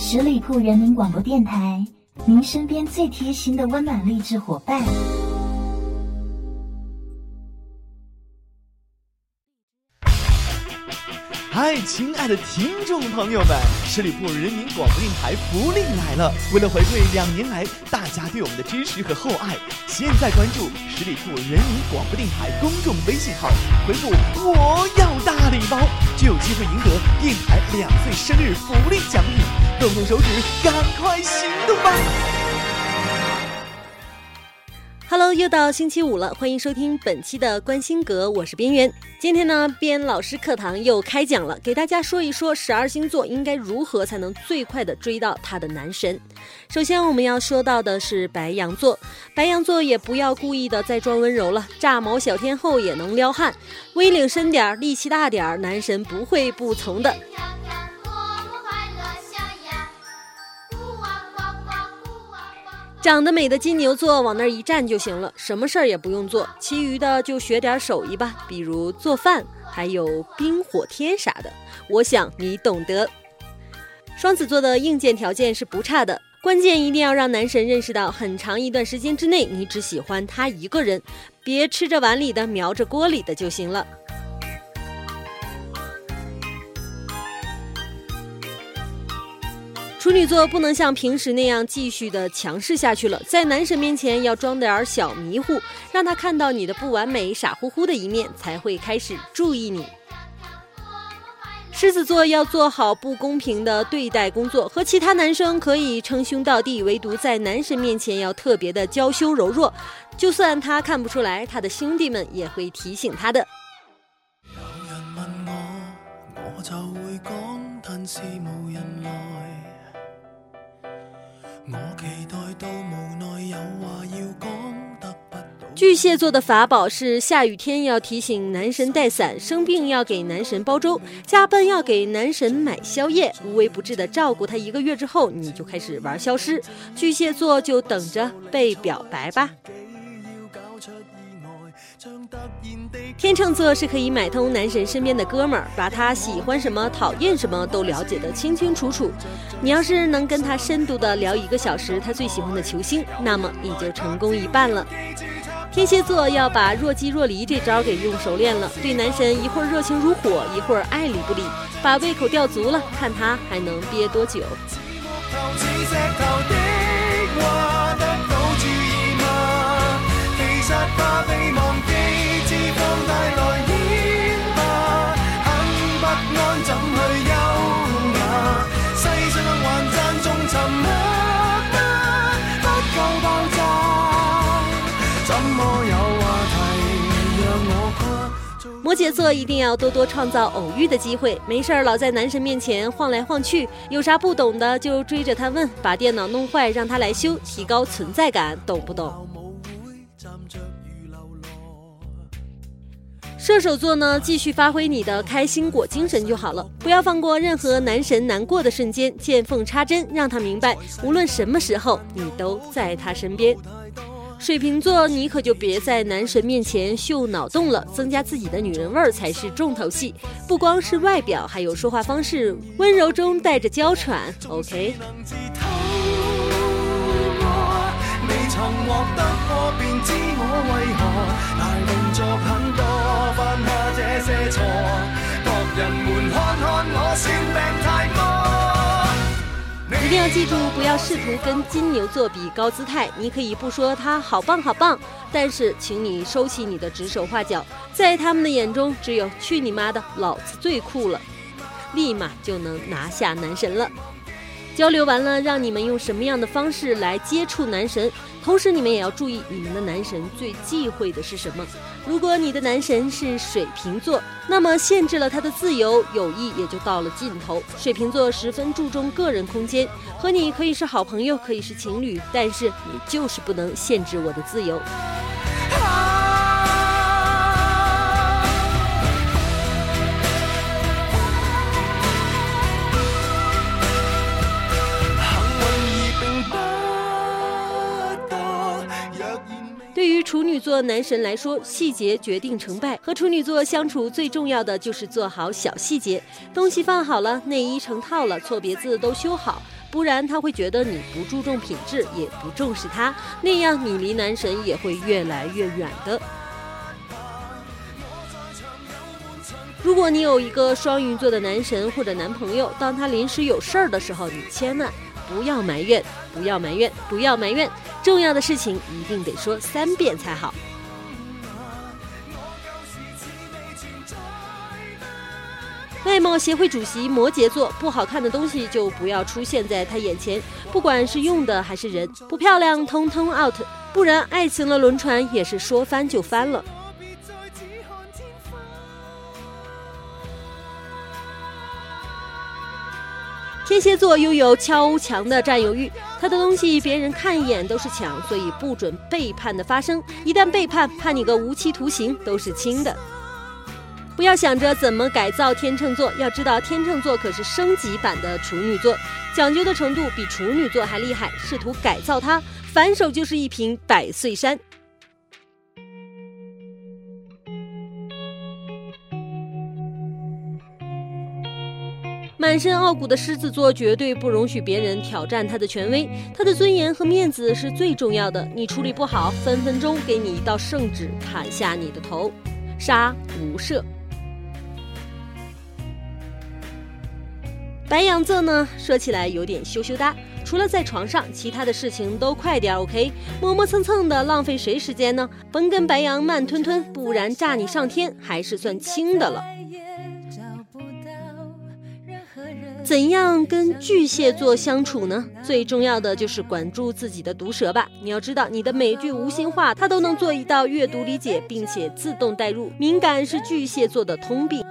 十里铺人民广播电台，您身边最贴心的温暖励志伙伴。嗨，亲爱的听众朋友们，十里铺人民广播电台福利来了！为了回馈两年来大家对我们的支持和厚爱，现在关注十里铺人民广播电台公众微信号，回复“我要大礼包”，就有机会赢得电台两岁生日福利奖品。动动手指，赶快行动吧！Hello，又到星期五了，欢迎收听本期的关心阁，我是边缘。今天呢，边老师课堂又开讲了，给大家说一说十二星座应该如何才能最快的追到他的男神。首先我们要说到的是白羊座，白羊座也不要故意的再装温柔了，炸毛小天后也能撩汉，威领深点儿，力气大点儿，男神不会不从的。长得美的金牛座往那儿一站就行了，什么事儿也不用做，其余的就学点手艺吧，比如做饭，还有冰火天啥的。我想你懂得。双子座的硬件条件是不差的，关键一定要让男神认识到，很长一段时间之内你只喜欢他一个人，别吃着碗里的瞄着锅里的就行了。处女座不能像平时那样继续的强势下去了，在男神面前要装点小迷糊，让他看到你的不完美、傻乎乎的一面，才会开始注意你。狮子座要做好不公平的对待工作，和其他男生可以称兄道弟，唯独在男神面前要特别的娇羞柔弱，就算他看不出来，他的兄弟们也会提醒他的。有人问我，我就会讲，但是无人来。巨蟹座的法宝是下雨天要提醒男神带伞，生病要给男神煲粥，加班要给男神买宵夜，无微不至的照顾他一个月之后，你就开始玩消失。巨蟹座就等着被表白吧。天秤座是可以买通男神身边的哥们儿，把他喜欢什么、讨厌什么都了解得清清楚楚。你要是能跟他深度的聊一个小时他最喜欢的球星，那么你就成功一半了。天蝎座要把若即若离这招给用熟练了，对男神一会儿热情如火，一会儿爱理不理，把胃口吊足了，看他还能憋多久。摩羯座一定要多多创造偶遇的机会，没事儿老在男神面前晃来晃去，有啥不懂的就追着他问，把电脑弄坏让他来修，提高存在感，懂不懂？射手座呢，继续发挥你的开心果精神就好了，不要放过任何男神难过的瞬间，见缝插针，让他明白，无论什么时候，你都在他身边。水瓶座，你可就别在男神面前秀脑洞了，增加自己的女人味儿才是重头戏。不光是外表，还有说话方式，温柔中带着娇喘。OK。一定要记住，不要试图跟金牛座比高姿态。你可以不说他好棒好棒，但是请你收起你的指手画脚，在他们的眼中，只有去你妈的，老子最酷了，立马就能拿下男神了。交流完了，让你们用什么样的方式来接触男神？同时，你们也要注意，你们的男神最忌讳的是什么？如果你的男神是水瓶座，那么限制了他的自由，友谊也就到了尽头。水瓶座十分注重个人空间，和你可以是好朋友，可以是情侣，但是你就是不能限制我的自由。处女座男神来说，细节决定成败。和处女座相处最重要的就是做好小细节，东西放好了，内衣成套了，错别字都修好，不然他会觉得你不注重品质，也不重视他，那样你离男神也会越来越远的。如果你有一个双鱼座的男神或者男朋友，当他临时有事儿的时候，你千万不要埋怨，不要埋怨，不要埋怨。重要的事情一定得说三遍才好。外貌协会主席摩羯座，不好看的东西就不要出现在他眼前，不管是用的还是人，不漂亮通通 out，不然爱情的轮船也是说翻就翻了。天蝎座拥有超强的占有欲，他的东西别人看一眼都是抢，所以不准背叛的发生。一旦背叛，判你个无期徒刑都是轻的。不要想着怎么改造天秤座，要知道天秤座可是升级版的处女座，讲究的程度比处女座还厉害。试图改造它，反手就是一瓶百岁山。满身傲骨的狮子座绝对不容许别人挑战他的权威，他的尊严和面子是最重要的。你处理不好，分分钟给你一道圣旨砍下你的头，杀无赦。白羊座呢，说起来有点羞羞哒，除了在床上，其他的事情都快点，OK？磨磨蹭蹭的，浪费谁时间呢？甭跟白羊慢吞吞，不然炸你上天还是算轻的了。怎样跟巨蟹座相处呢？最重要的就是管住自己的毒舌吧。你要知道，你的每句无心话，他都能做一道阅读理解，并且自动带入。敏感是巨蟹座的通病。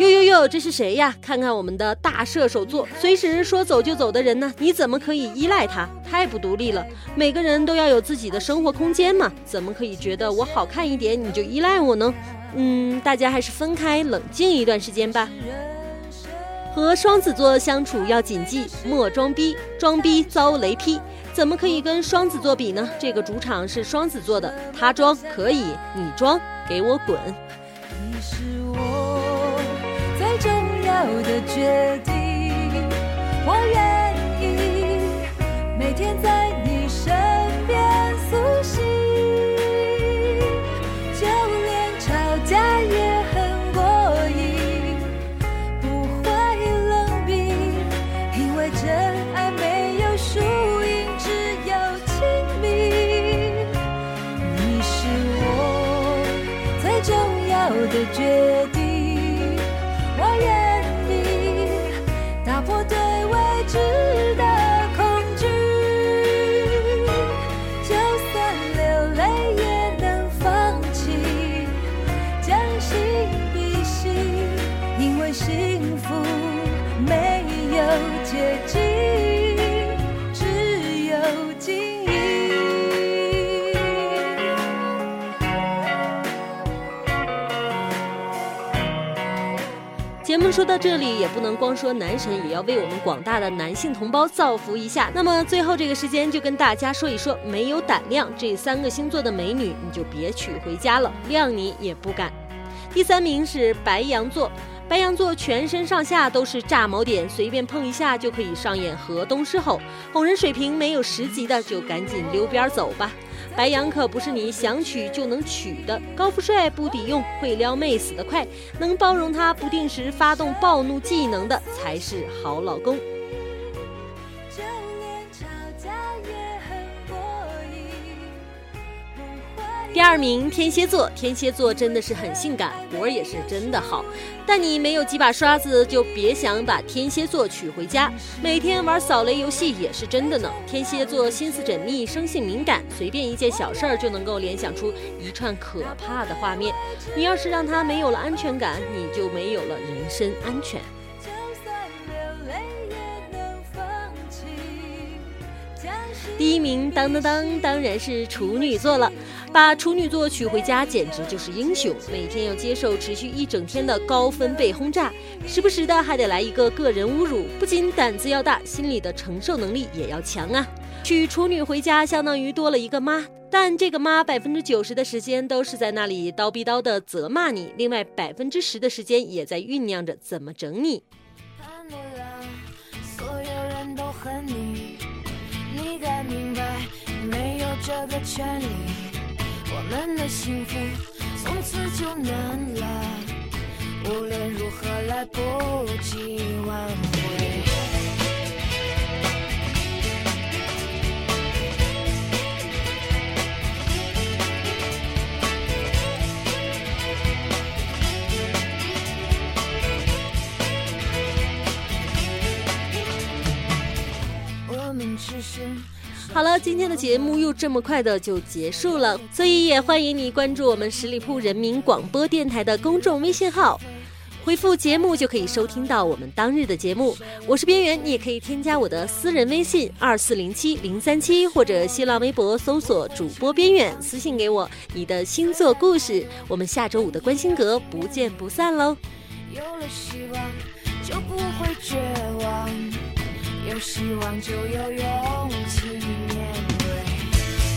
哟哟哟，这是谁呀？看看我们的大射手座，随时说走就走的人呢？你怎么可以依赖他？太不独立了！每个人都要有自己的生活空间嘛，怎么可以觉得我好看一点你就依赖我呢？嗯，大家还是分开冷静一段时间吧。和双子座相处要谨记，莫装逼，装逼遭雷劈。怎么可以跟双子座比呢？这个主场是双子座的，他装可以，你装给我滚。你是我最重要的决定，我愿的决节目说到这里，也不能光说男神，也要为我们广大的男性同胞造福一下。那么最后这个时间，就跟大家说一说，没有胆量这三个星座的美女，你就别娶回家了，谅你也不敢。第三名是白羊座，白羊座全身上下都是炸毛点，随便碰一下就可以上演河东狮吼，哄人水平没有十级的就赶紧溜边走吧。白羊可不是你想娶就能娶的，高富帅不抵用，会撩妹死得快，能包容他不定时发动暴怒技能的才是好老公。第二名天蝎座，天蝎座真的是很性感，活儿也是真的好。但你没有几把刷子，就别想把天蝎座娶回家。每天玩扫雷游戏也是真的呢。天蝎座心思缜密，生性敏感，随便一件小事儿就能够联想出一串可怕的画面。你要是让他没有了安全感，你就没有了人身安全。第一名，当当当，当然是处女座了。把处女座娶回家简直就是英雄，每天要接受持续一整天的高分贝轰炸，时不时的还得来一个个人侮辱，不仅胆子要大，心理的承受能力也要强啊！娶处女回家相当于多了一个妈，但这个妈百分之九十的时间都是在那里叨逼叨的责骂你，另外百分之十的时间也在酝酿着怎么整你。所有人都恨你，你该明白，没有这个权利。我们的幸福从此就难了，无论如何来不及挽回。好了，今天的节目又这么快的就结束了，所以也欢迎你关注我们十里铺人民广播电台的公众微信号，回复节目就可以收听到我们当日的节目。我是边缘，你也可以添加我的私人微信二四零七零三七，或者新浪微博搜索主播边缘，私信给我你的星座故事。我们下周五的关心阁不见不散喽！有了希望，就不会绝望；有希望，就有勇气面对。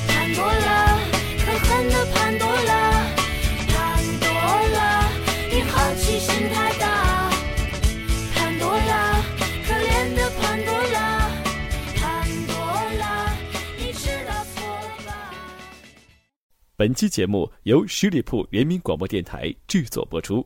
潘多拉，可恨的潘多拉，潘多拉，你好奇心太大。潘多拉，可怜的潘多拉，潘多拉，你知道错了吧？本期节目由十里铺人民广播电台制作播出。